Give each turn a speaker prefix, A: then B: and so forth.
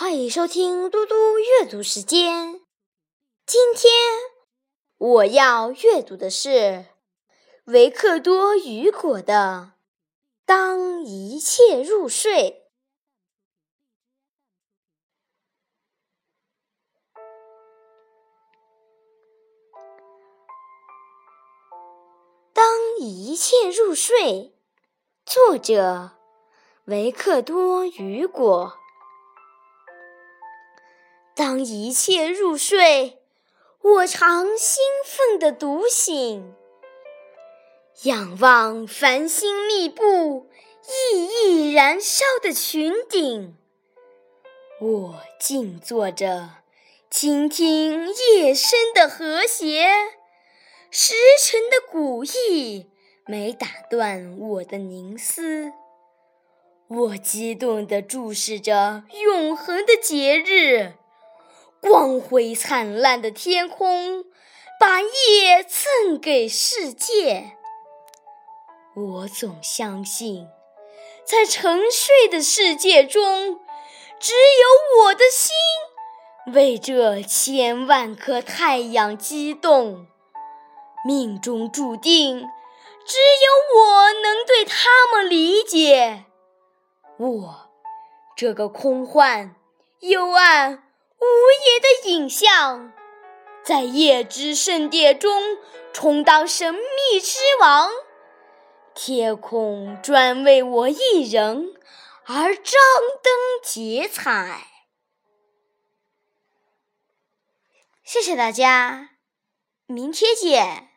A: 欢迎收听嘟嘟阅读时间。今天我要阅读的是维克多·雨果的《当一切入睡》。当一切入睡，作者维克多·雨果。当一切入睡，我常兴奋地独醒，仰望繁星密布、熠熠燃烧的群顶。我静坐着，倾听夜深的和谐，时辰的古意没打断我的凝思。我激动地注视着永恒的节日。光辉灿烂的天空，把夜赠给世界。我总相信，在沉睡的世界中，只有我的心为这千万颗太阳激动。命中注定，只有我能对他们理解。我这个空幻、幽暗。无言的影像，在夜之圣殿中充当神秘之王。天空专为我一人而张灯结彩。谢谢大家，明天见。